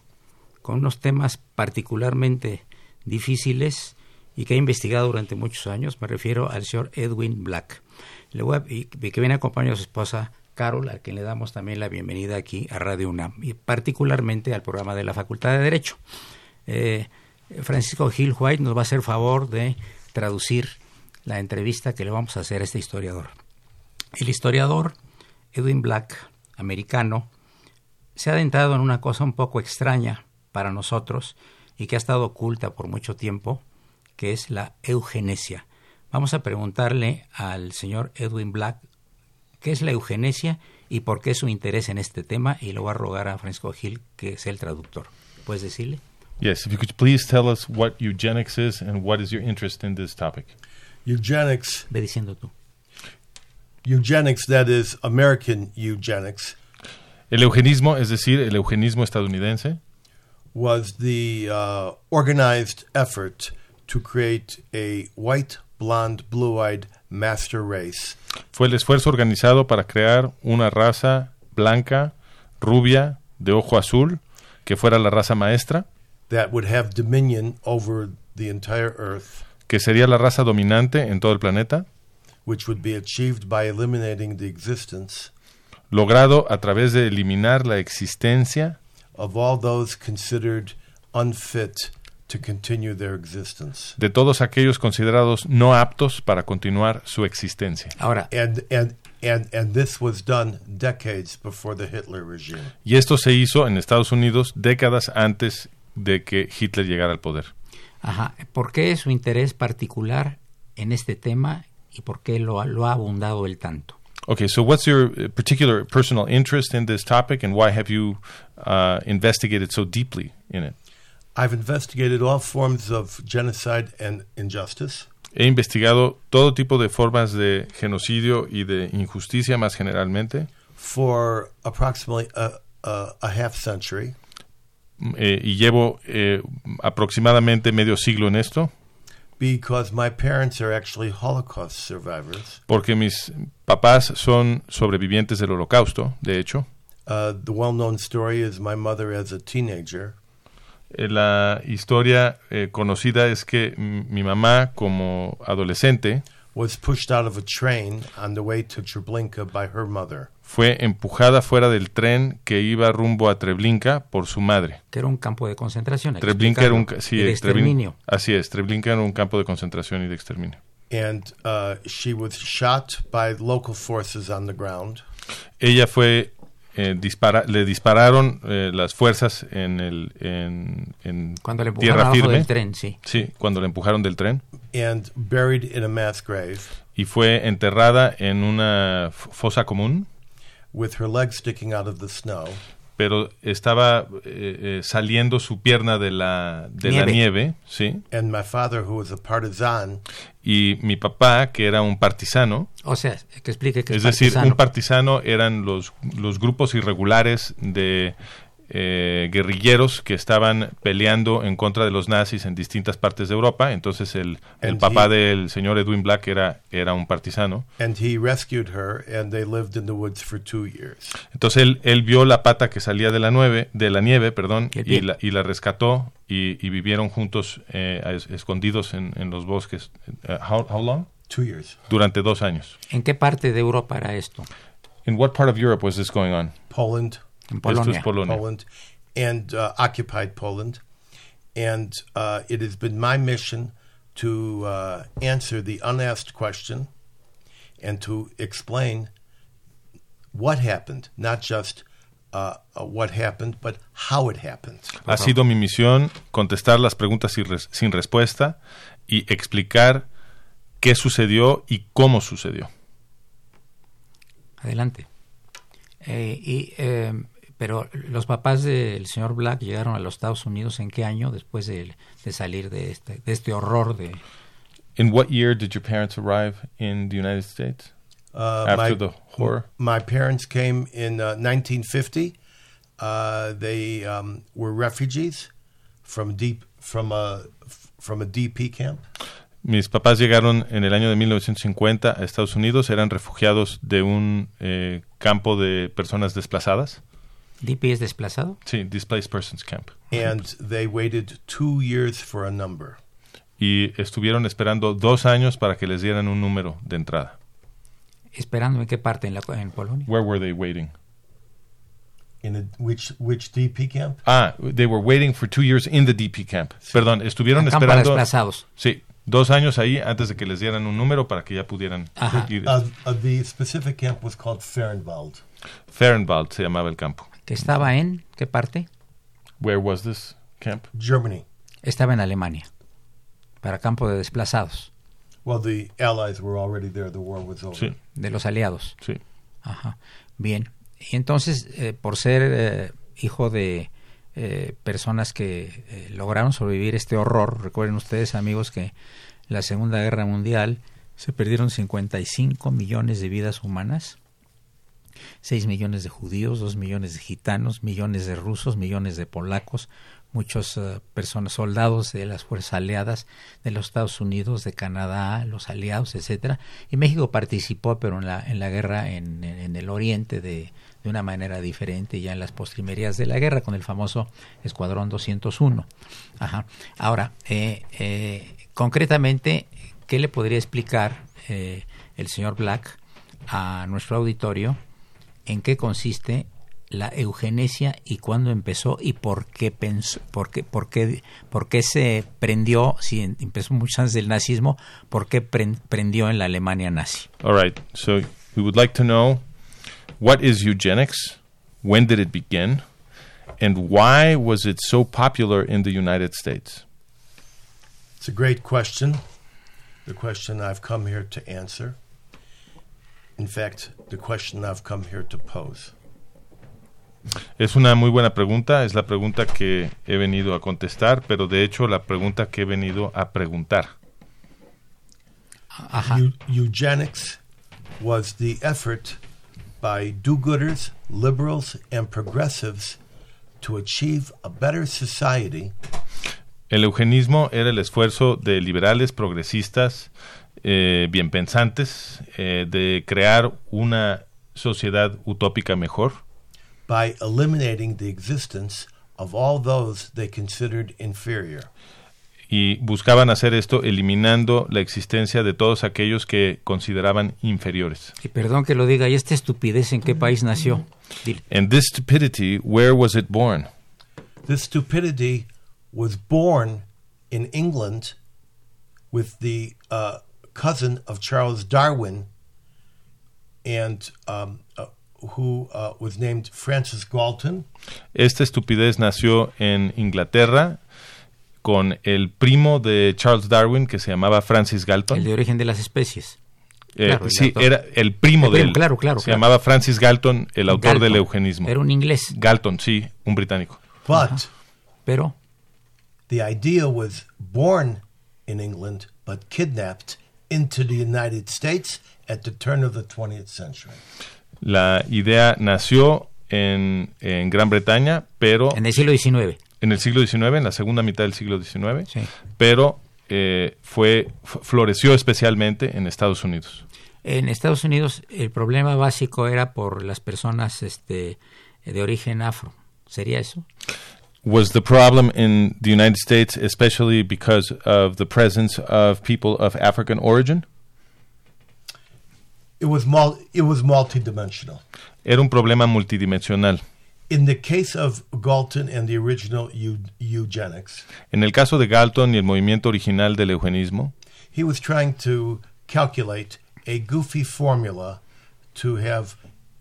Speaker 1: con unos temas particularmente difíciles y que ha investigado durante muchos años. Me refiero al señor Edwin Black. Le voy a- y que viene acompañado de su esposa Carol, a quien le damos también la bienvenida aquí a Radio UNAM y particularmente al programa de la Facultad de Derecho. Eh, Francisco Gil White nos va a hacer favor de traducir la entrevista que le vamos a hacer a este historiador. El historiador Edwin Black, americano, se ha adentrado en una cosa un poco extraña para nosotros y que ha estado oculta por mucho tiempo, que es la eugenesia. Vamos a preguntarle al señor Edwin Black qué es la eugenesia y por qué su interés en este tema y le voy a rogar a Francisco Gil que sea el traductor. ¿Puedes decirle?
Speaker 7: Yes, if you could please tell us what eugenics is and what is your interest in this topic.
Speaker 8: Eugenics.
Speaker 1: Ve diciendo tú.
Speaker 8: Eugenics, that is American eugenics,
Speaker 7: El eugenismo, es decir, el eugenismo estadounidense,
Speaker 8: was the uh, organized effort to create a white, blonde, blue eyed master race
Speaker 7: fue el esfuerzo organizado para crear una raza blanca, rubia, de ojo azul, que fuera la raza maestra,
Speaker 8: that would have dominion over the entire earth,
Speaker 7: que sería la raza dominante en todo el planeta,
Speaker 8: which would be achieved by eliminating the existence
Speaker 7: logrado a través de eliminar la existencia
Speaker 8: of all those considered unfit to continue their existence.
Speaker 7: de todos aquellos considerados no aptos para continuar su existencia.
Speaker 1: Ahora,
Speaker 8: And, and, and, and this was done decades before the Hitler regime.
Speaker 7: Y esto se hizo en Estados Unidos décadas antes de que Hitler llegara al poder.
Speaker 1: ajá, ¿por qué su interés particular en este tema y por qué lo, ha- lo ha abundado él tanto?
Speaker 7: Okay, so what's your uh, particular personal interest in this topic and why have you uh, investigated so deeply in it?
Speaker 8: I've investigated all forms of genocide and injustice.
Speaker 7: He investigado todo tipo de formas de genocidio y de injusticia más generalmente
Speaker 8: for approximately a, a, a half century
Speaker 7: eh, y llevo eh, aproximadamente medio siglo en esto
Speaker 8: because my parents are actually Holocaust survivors.
Speaker 7: porque mis papás son sobrevivientes del holocausto, de hecho.
Speaker 8: Uh, the well known story is my mother as a teenager
Speaker 7: Eh, La historia eh, conocida es que mi mamá como adolescente
Speaker 8: was pushed out of a train on the way to Treblinka by her mother.
Speaker 7: fue empujada fuera del tren que iba rumbo a Treblinka por su madre.
Speaker 1: Que era un campo de concentración.
Speaker 7: Treblinka era un sí,
Speaker 1: y de
Speaker 7: eh,
Speaker 1: exterminio.
Speaker 7: así es, Treblinka era un campo de concentración y de exterminio.
Speaker 8: And uh, she was shot by local forces on the ground.
Speaker 7: Ella fue eh, dispara le dispararon eh, las fuerzas en el en, en
Speaker 1: Cuando le empujaron
Speaker 7: tierra
Speaker 1: abajo
Speaker 7: firme.
Speaker 1: del tren, sí.
Speaker 7: Sí, cuando la empujaron del tren
Speaker 8: and buried in a mass grave
Speaker 7: y fue enterrada en una fosa común,
Speaker 8: with her legs sticking out of the snow.
Speaker 7: Pero estaba eh, eh, saliendo su pierna de la de la
Speaker 1: Nieve.
Speaker 7: nieve, sí.
Speaker 8: And my father, who was a partisan,
Speaker 7: Y mi papá, que era un partisano,
Speaker 1: O sea, que explique que
Speaker 7: es
Speaker 1: es,
Speaker 7: decir,
Speaker 1: partisano.
Speaker 7: un partisano eran los, los grupos irregulares de eh, guerrilleros que estaban peleando en contra de los nazis en distintas partes de Europa. Entonces el, el
Speaker 8: And
Speaker 7: papá
Speaker 8: he-
Speaker 7: del señor Edwin Black era, era un partisano.
Speaker 8: and he rescued her, and they lived in the woods for two years.
Speaker 7: Entonces él, él vio la pata que salía de la, nueve, de la nieve perdón,
Speaker 1: Y
Speaker 7: la, y la rescató y, y vivieron juntos eh, es- escondidos en, en los bosques. Eh, how, how long?
Speaker 8: Two years.
Speaker 7: Durante dos años.
Speaker 1: ¿En qué parte de Europa era esto?
Speaker 7: In what part of Europe was this going on?
Speaker 8: Poland,
Speaker 1: En
Speaker 7: Esto
Speaker 1: Polonia.
Speaker 7: es Polonia.
Speaker 8: Poland, and uh, occupied Poland. And uh, it has been my mission to uh, answer the unasked question and to explain what happened, not just uh, uh, what happened, but how it happened.
Speaker 7: Ha sido mi misión contestar las preguntas sin, res- sin respuesta y explicar qué sucedió y cómo sucedió.
Speaker 1: Adelante. Eh, y, eh, pero los papás del señor Black llegaron a los Estados Unidos en qué año después de, de salir de este, de este horror de...
Speaker 7: In what year did your parents arrive in the United States?
Speaker 8: Uh,
Speaker 7: After
Speaker 8: my,
Speaker 7: the horror?
Speaker 8: My parents came in uh, 1950. Uh, they um, were refugees from deep from a from a DP camp.
Speaker 7: Mis papás llegaron en el año de 1950 a Estados Unidos, eran refugiados de un eh, campo de personas desplazadas.
Speaker 1: ¿DP es desplazado?
Speaker 7: Sí, Displaced Persons Camp.
Speaker 8: and they waited two years for a number.
Speaker 7: Y estuvieron esperando dos años para que les dieran un número de entrada.
Speaker 1: ¿Esperando en qué parte? ¿En, la, en Polonia?
Speaker 7: Where were they waiting?
Speaker 8: In a, which which DP camp?
Speaker 7: Ah, they were waiting for two years in the DP camp. Perdón, estuvieron
Speaker 1: En
Speaker 7: esperando.
Speaker 1: desplazados.
Speaker 7: Sí, dos años ahí antes de que les dieran un número para que ya pudieran
Speaker 1: Ajá.
Speaker 7: ir.
Speaker 8: Uh, uh, the specific camp was called Fehrenwald.
Speaker 7: Fehrenwald se llamaba el campo.
Speaker 1: ¿Que estaba en qué parte?
Speaker 7: Where was this camp?
Speaker 8: Germany.
Speaker 1: Estaba en Alemania, para campo de desplazados,
Speaker 8: Well, the Allies were already there. The war was over.
Speaker 7: Sí,
Speaker 1: de los aliados.
Speaker 7: sí.
Speaker 1: Ajá. Bien. Y entonces, eh, por ser eh, hijo de eh, personas que eh, lograron sobrevivir este horror. Recuerden ustedes, amigos, que la Segunda Guerra Mundial se perdieron 55 millones de vidas humanas, 6 millones de judíos, 2 millones de gitanos, millones de rusos, millones de polacos, muchos eh, personas, soldados de las fuerzas aliadas de los Estados Unidos, de Canadá, los aliados, etcétera. Y México participó, pero en la, en la guerra en, en el oriente de, de una manera diferente ya en las postrimerías de la guerra con el famoso Escuadrón 201. Ajá. Ahora, eh, eh, concretamente, ¿qué le podría explicar eh, el señor Black a nuestro auditorio en qué consiste la eugenesia y cuándo empezó y por qué pensó, por qué, por qué, por qué se prendió, si empezó mucho antes del nazismo, por qué prendió en la Alemania nazi.
Speaker 7: All right, so we would like to know what is eugenics? When did it begin? And why was it so popular in the United States?
Speaker 8: It's a great question. The question I've come here to answer. In fact, the question I've come here to pose.
Speaker 7: Es una muy buena pregunta, es la pregunta que he venido a contestar, pero de hecho la pregunta que he venido a preguntar.
Speaker 8: Eu eugenics was the effort by do-gooders, liberals, and progressives to achieve a better society.
Speaker 7: El eugenismo era el esfuerzo de liberales, progresistas, eh, bien pensantes, eh, de crear una sociedad utópica mejor.
Speaker 8: By eliminating the existence of all those they considered inferior
Speaker 7: y buscaban hacer esto eliminando la existencia de todos aquellos que consideraban inferiores.
Speaker 1: Y perdón que lo diga, ¿y esta estupidez en qué país nació?
Speaker 7: Dile. And this stupidity, where was it born?
Speaker 8: This stupidity was born in England with the uh, cousin of Charles Darwin and um, uh, who uh, was named Francis Galton.
Speaker 7: Esta estupidez nació en Inglaterra con el primo de Charles Darwin que se llamaba Francis Galton.
Speaker 1: El de origen de las especies.
Speaker 7: Eh, claro, sí, era el primo, de él.
Speaker 1: Claro, claro.
Speaker 7: Se llamaba Francis Galton, el autor
Speaker 1: Galton.
Speaker 7: del eugenismo.
Speaker 1: Era un inglés.
Speaker 7: Galton, sí, un británico.
Speaker 8: But
Speaker 1: Pero
Speaker 8: the idea was born in England but kidnapped into the United States at the turn of the 20th century.
Speaker 7: La idea nació en, en Gran Bretaña, pero
Speaker 1: en el siglo XIX
Speaker 7: en el siglo XIX, en la segunda mitad del siglo XIX,
Speaker 1: sí.
Speaker 7: pero eh, fue floreció especialmente en Estados Unidos.
Speaker 1: En Estados Unidos el problema básico era por las personas este, de origen afro. ¿Sería eso?
Speaker 7: Was the problem in the United States especially because of the presence of people of African origin?
Speaker 8: It was mul it was multidimensional.
Speaker 7: Era un problema multidimensional.
Speaker 8: In the case of Galton and the original eugenics,
Speaker 7: en el caso de Galton y el movimiento original del eugenismo,
Speaker 8: he was trying to calculate a goofy formula to have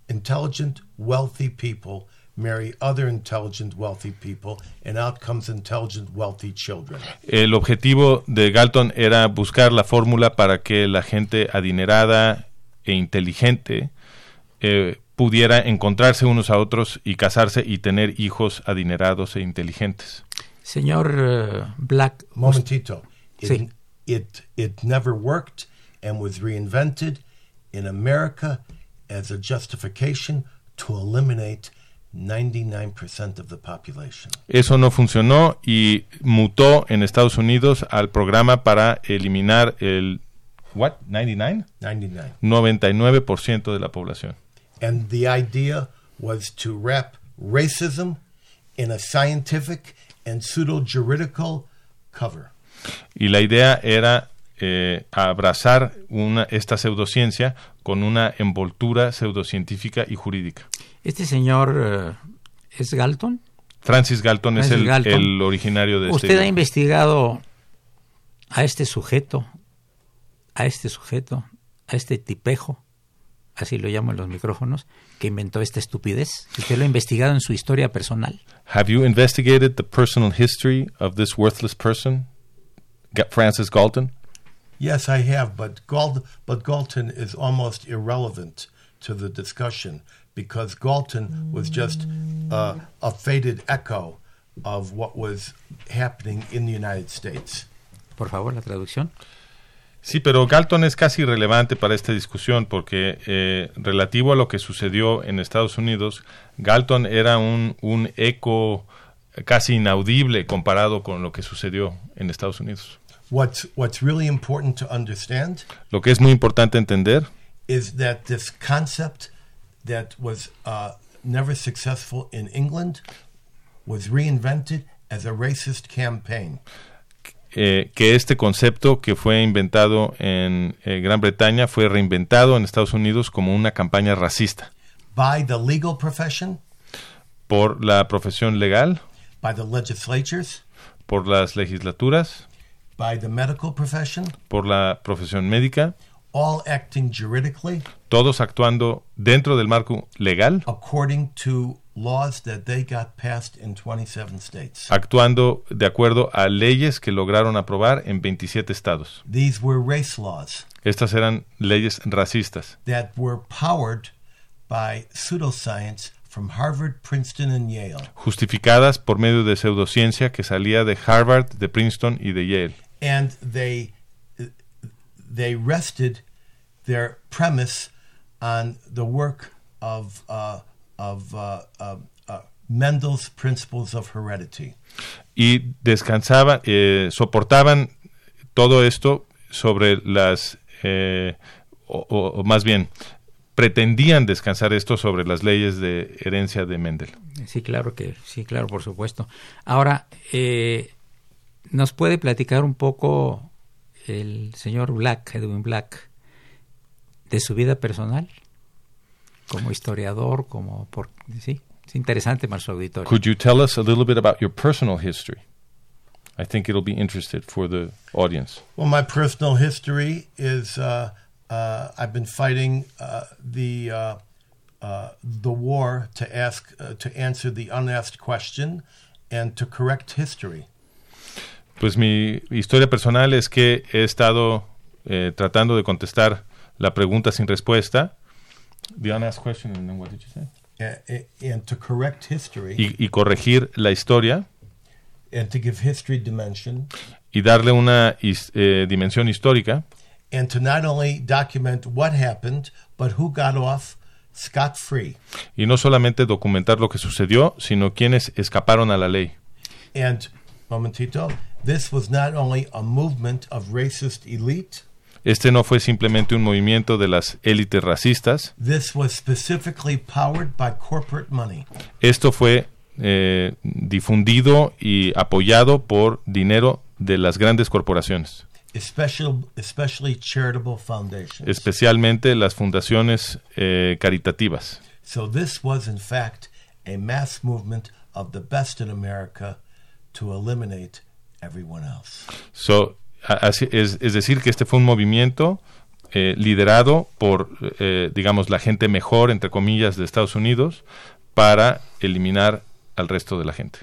Speaker 8: intelligent, wealthy people marry other intelligent, wealthy people, and out comes intelligent, wealthy children.
Speaker 7: El objetivo de Galton era buscar la fórmula para que la gente adinerada e inteligente eh, pudiera encontrarse unos a otros y casarse y tener hijos adinerados e inteligentes.
Speaker 1: Señor uh, Black.
Speaker 8: Momentito. It,
Speaker 1: sí.
Speaker 8: it, it never worked and was reinvented in America as a justification to eliminate 99% of the population.
Speaker 7: Eso no funcionó y mutó en Estados Unidos al programa para eliminar el what 99
Speaker 8: 99
Speaker 7: 99% de la población.
Speaker 8: And the idea was to wrap racism in a scientific and pseudo-juridical cover.
Speaker 7: Y la idea era eh, abrazar una, esta pseudociencia con una envoltura pseudocientífica y jurídica.
Speaker 1: ¿Este señor uh, es Galton?
Speaker 7: Francis Galton
Speaker 1: Francis
Speaker 7: es el,
Speaker 1: Galton.
Speaker 7: el, originario de
Speaker 1: ¿Usted
Speaker 7: este
Speaker 1: ha investigado a este sujeto, a este sujeto, a este tipejo, así lo llamo en los micrófonos, que inventó esta estupidez? ¿Usted lo ha investigado en su historia personal?
Speaker 7: Have you investigated the personal history of this worthless person, Francis Galton?
Speaker 8: Yes, I have, but, Gal- but Galton is almost irrelevant to the discussion because Galton was just uh, a faded echo of what was happening in the United States.
Speaker 1: Por favor, la traducción.
Speaker 7: Sí, pero Galton es casi irrelevante para esta discusión porque eh, relativo a lo que sucedió en Estados Unidos, Galton era un, un eco casi inaudible comparado con lo que sucedió en Estados Unidos.
Speaker 8: What's, what's really important to understand
Speaker 7: Lo que es muy importante entender
Speaker 8: is that this concept that was uh, never successful in England was reinvented as a racist campaign.
Speaker 7: eh, que este concepto que fue inventado en eh, Gran Bretaña fue reinventado en Estados Unidos como una campaña racista.
Speaker 8: By the legal profession,
Speaker 7: por la profesión legal,
Speaker 8: by the legislatures,
Speaker 7: por las legislaturas,
Speaker 8: by the medical profession,
Speaker 7: por la profesión médica,
Speaker 8: all acting juridically
Speaker 7: todos actuando dentro del marco legal,
Speaker 8: according to laws that they got passed in 27 states.
Speaker 7: actuando de acuerdo a leyes que lograron aprobar en 27 estados.
Speaker 8: These were race laws
Speaker 7: Estas eran leyes racistas,
Speaker 8: that were powered by pseudoscience from Harvard, Princeton, and Yale.
Speaker 7: justificadas por medio de pseudociencia que salía de Harvard, de Princeton y de Yale.
Speaker 8: And they they rested their premise on the work of uh, of uh, uh, uh, Mendel's principles of heredity.
Speaker 7: y descansaban, eh, soportaban todo esto sobre las, eh, o, o- o más bien, pretendían descansar esto sobre las leyes de herencia de Mendel.
Speaker 1: Sí, claro que sí, claro, por supuesto. Ahora, eh, ¿nos puede platicar un poco el señor Black, Edwin Black, de su vida personal? Como historiador, como por... Sí, es interesante para su auditorio.
Speaker 7: Could you tell us a little bit about your personal history? I think it'll be interested for the audience.
Speaker 8: Well, my personal history is uh, uh, I've been fighting uh, the uh, uh, the war to ask uh, to answer the unasked question and to correct history.
Speaker 7: Pues mi historia personal es que he estado eh, tratando de contestar la pregunta sin respuesta. The unasked question, and then what did you say?
Speaker 8: a- a- and to correct history
Speaker 7: Y, y corregir la historia
Speaker 8: and to give history dimension
Speaker 7: y darle una his- eh, dimensión histórica
Speaker 8: and to not only document what happened but who got off scot free
Speaker 7: y no solamente documentar lo que sucedió, sino quienes escaparon a la ley.
Speaker 8: and momentito this was not only a movement of racist elite.
Speaker 7: Este no fue simplemente un movimiento de las élites racistas,
Speaker 8: this was specifically powered by corporate money.
Speaker 7: Esto fue eh, difundido y apoyado por dinero de las grandes corporaciones,
Speaker 8: especially especially charitable foundations.
Speaker 7: Especialmente las fundaciones eh, caritativas.
Speaker 8: so this was in fact a mass movement of the best in america to eliminate everyone else
Speaker 7: So, así- es, es decir, que este fue un movimiento eh, liderado por, eh, digamos, la gente mejor, entre comillas, de Estados Unidos, para eliminar al resto de la gente.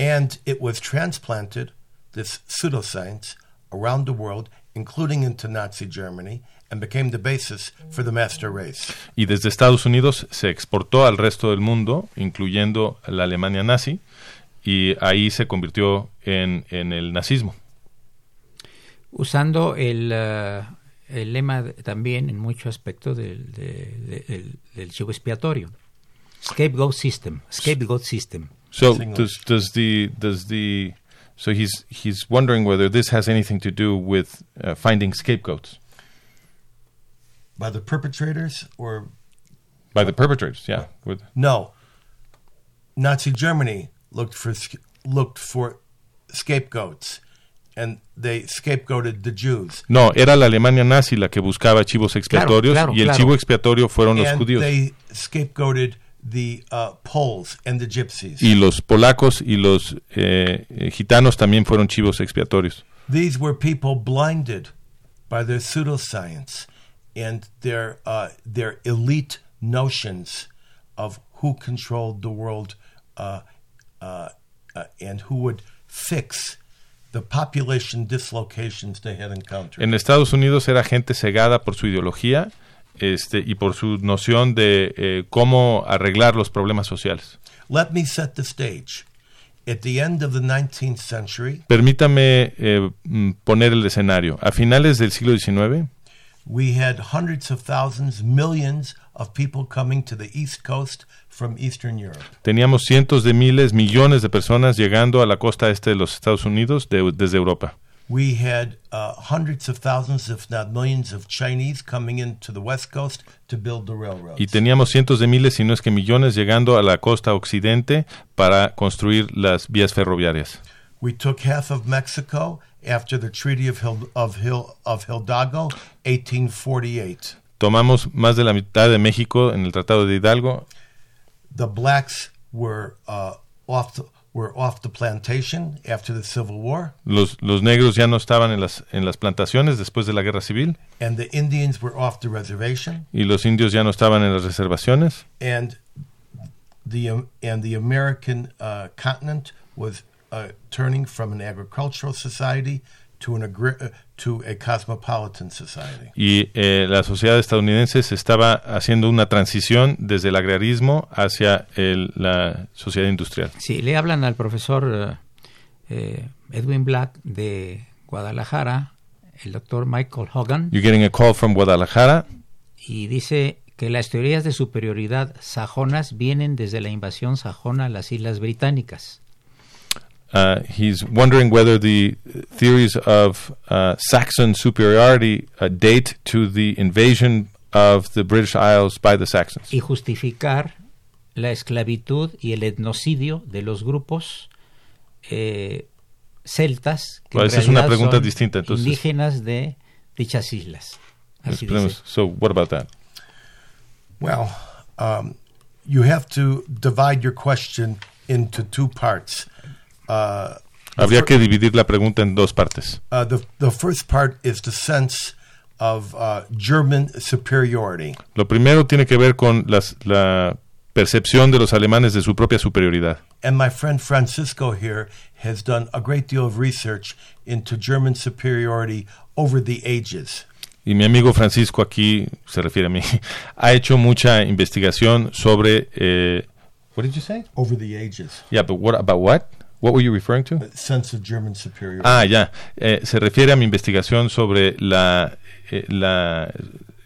Speaker 8: And it was transplanted, this pseudoscience, around the world, including into Nazi Germany, and became the basis for the master race.
Speaker 7: Y desde Estados Unidos se exportó al resto del mundo, incluyendo la Alemania nazi, y ahí se convirtió en, en el nazismo.
Speaker 1: Usando el, eh, el lema de- también en mucho aspecto del, de- de- del, del chivo expiatorio. Scapegoat system. Scapegoat system.
Speaker 7: So does does the does the so he's he's wondering whether this has anything to do with uh, finding scapegoats
Speaker 8: By the perpetrators or
Speaker 7: by the perpetrators. Yeah, with
Speaker 8: no? Nazi Germany looked for looked for scapegoats, and they scapegoated the Jews.
Speaker 7: No, era la Alemania nazi la que buscaba chivos expiatorios
Speaker 1: claro,
Speaker 7: y el
Speaker 1: claro.
Speaker 7: chivo expiatorio fueron los
Speaker 8: and
Speaker 7: judíos.
Speaker 8: they scapegoated the uh, Poles and the Gypsies.
Speaker 7: Y los polacos y los eh, eh, gitanos también fueron chivos expiatorios.
Speaker 8: These were people blinded by their pseudoscience and their uh, their elite notions of who controlled the world uh, uh, uh, and who would fix the population dislocations they had encountered.
Speaker 7: En Estados Unidos era gente cegada por su ideología este, y por su noción de eh, cómo arreglar los problemas sociales.
Speaker 8: Let me set the stage. At the end of the 19th century,
Speaker 7: Permítame eh, mm, poner el escenario. A finales del siglo XIX
Speaker 8: we had hundreds of thousands, millions of people coming to the East Coast from Eastern Europe.
Speaker 7: teníamos cientos de miles, millones de personas llegando a la costa este de los Estados Unidos de- desde Europa.
Speaker 8: We had uh, hundreds of thousands, if not millions, of Chinese coming into the West Coast to build the railroads.
Speaker 7: Y teníamos cientos de miles, si no es que millones, llegando a la costa occidente para construir las vías ferroviarias.
Speaker 8: We took half of Mexico after the Treaty of, Hil- of, Hil- of Hidalgo, 1848.
Speaker 7: Tomamos más de la mitad de México en el Tratado de Hidalgo.
Speaker 8: The blacks were uh, off the, were off the plantation after the Civil War,
Speaker 7: Los, los negros ya no estaban en las, en las plantaciones después de la guerra civil.
Speaker 8: And the Indians were off the reservation,
Speaker 7: y los indios ya no estaban en las reservaciones.
Speaker 8: And the um, and the American uh, continent was uh, turning from an agricultural society to an agri- uh, to a cosmopolitan society.
Speaker 7: y eh, la sociedad estadounidense se estaba haciendo una transición desde el agrarismo hacia el- la sociedad industrial.
Speaker 1: Sí, le hablan al profesor eh, eh, Edwin Black de Guadalajara, el doctor Michael Hogan,
Speaker 7: You're getting a call from Guadalajara.
Speaker 1: y dice que las teorías de superioridad sajonas vienen desde la invasión sajona a las Islas Británicas.
Speaker 7: Uh, he's wondering whether the theories of uh, Saxon superiority uh, date to the invasion of the British Isles by the Saxons.
Speaker 1: y justificar la esclavitud y el etnocidio de los grupos eh, celtas que en
Speaker 7: Well, esa es una pregunta
Speaker 1: son
Speaker 7: distinta, entonces.
Speaker 1: indígenas de dichas islas. Así dice.
Speaker 7: So, what about that?
Speaker 8: Well, um, you have to divide your question into two parts. Uh,
Speaker 7: Habría que dividir la pregunta en dos partes.
Speaker 8: uh, the, the first part is the sense of uh, German superiority.
Speaker 7: Lo primero tiene que ver con las- la percepción de los alemanes de su propia superioridad.
Speaker 8: And my friend Francisco here has done a great deal of research into German superiority over the ages.
Speaker 7: Y mi amigo Francisco aquí, se refiere a mí, ha hecho mucha investigación sobre... Eh, what did you say?
Speaker 8: Over the ages.
Speaker 7: Yeah, but what about what? What were you referring to?
Speaker 8: Sense of German superiority.
Speaker 7: Ah, ya. Eh, se refiere a mi investigación sobre la, eh, la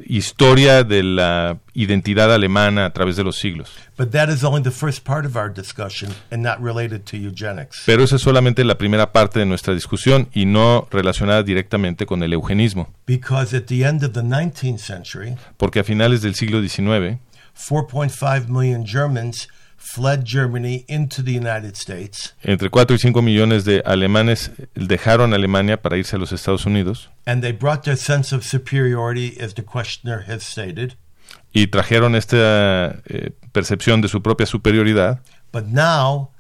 Speaker 7: historia de la identidad alemana a través de los siglos.
Speaker 8: But that is only the first part of our discussion and not related to eugenics.
Speaker 7: Pero esa es solamente la primera parte de nuestra discusión y no relacionada directamente con el eugenismo.
Speaker 8: Because at the end of the 19th century,
Speaker 7: Porque a finales del siglo XIX,
Speaker 8: 4.5 million Germans fled Germany into the United States,
Speaker 7: entre 4 y 5 millones de alemanes dejaron Alemania para irse a los Estados Unidos
Speaker 8: and they brought their sense of superiority, as the questioner has stated.
Speaker 7: y trajeron esta eh, percepción de su propia superioridad.
Speaker 8: But now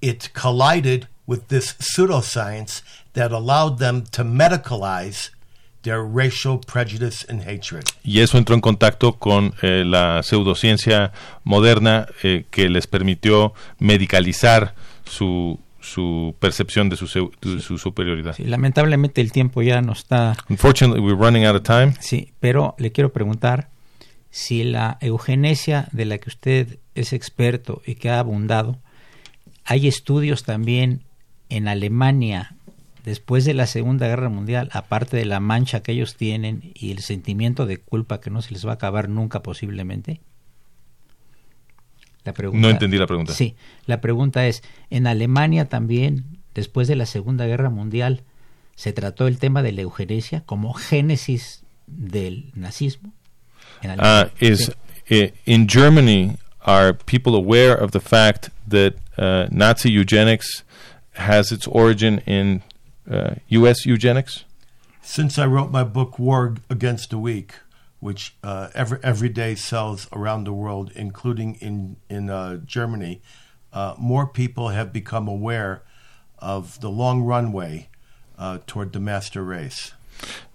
Speaker 8: it collided with this pseudoscience that allowed them to medicalize their racial prejudice and hatred.
Speaker 7: Y eso entró en contacto con eh, la pseudociencia moderna eh, que les permitió medicalizar su, su percepción de su, de su superioridad.
Speaker 1: Sí, lamentablemente el tiempo ya no está.
Speaker 7: Unfortunately, we're running out of time.
Speaker 1: Sí, pero le quiero preguntar si la eugenesia de la que usted es experto y que ha abundado, hay estudios también en Alemania después de la Segunda Guerra Mundial, aparte de la mancha que ellos tienen y el sentimiento de culpa que no se les va a acabar nunca posiblemente. La pregunta,
Speaker 7: No entendí la pregunta.
Speaker 1: Sí, la pregunta es, en Alemania también, después de la Segunda Guerra Mundial, se trató el tema de la eugenesia como génesis del nazismo. En
Speaker 7: Uh,
Speaker 1: Alemania.
Speaker 7: is
Speaker 1: Sí.
Speaker 7: i- in Germany, are people aware of the fact that uh, Nazi eugenics has its origin in uh, U.S. eugenics?
Speaker 8: Since I wrote my book War Against the Weak, which uh, every every day sells around the world, including in in uh, Germany, uh, more people have become aware of the long runway uh, toward the master race.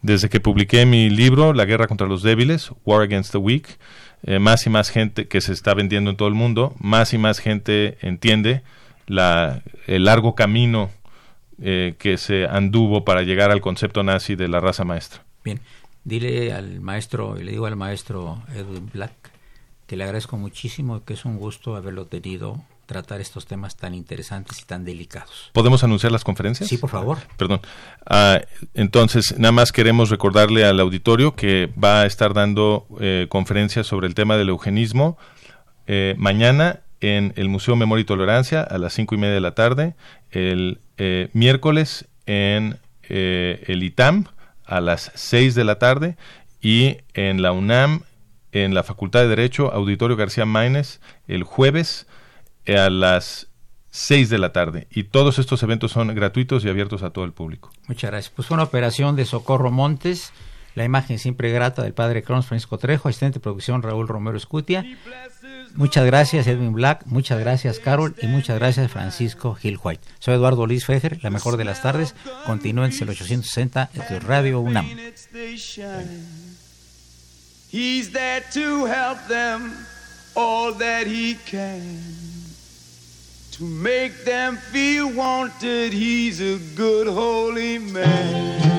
Speaker 7: Desde que publiqué mi libro, La guerra contra los débiles, War Against the Weak, eh, más y más gente que se está vendiendo en todo el mundo, más y más gente entiende la, el largo camino eh, que se anduvo para llegar al concepto nazi de la raza maestra.
Speaker 1: Bien, dile al maestro, y le digo al maestro Edwin Black, que le agradezco muchísimo, que es un gusto haberlo tenido tratar estos temas tan interesantes y tan delicados.
Speaker 7: ¿Podemos anunciar las conferencias?
Speaker 1: Sí, por favor.
Speaker 7: Perdón. Ah, entonces, nada más queremos recordarle al auditorio que va a estar dando eh, conferencias sobre el tema del eugenismo eh, mañana en el Museo Memoria y Tolerancia a las cinco y media de la tarde, el eh, miércoles en el ITAM a las seis de la tarde y en la UNAM en la Facultad de Derecho, Auditorio García Maínez, el jueves a las 6 de la tarde. Y todos estos eventos son gratuitos y abiertos a todo el público.
Speaker 1: Muchas gracias. Pues fue una operación de Socorro Montes, la imagen siempre grata del padre Cronos Francisco Trejo, asistente de producción Raúl Romero Escutia. Muchas gracias Edwin Black, muchas gracias Carol y muchas gracias Francisco Gil White. Soy Eduardo Luis Fejer, la mejor de las tardes. Continúen el 860 de Radio UNAM.
Speaker 6: He's there to help them all that he can. To make them feel wanted, he's a good holy man.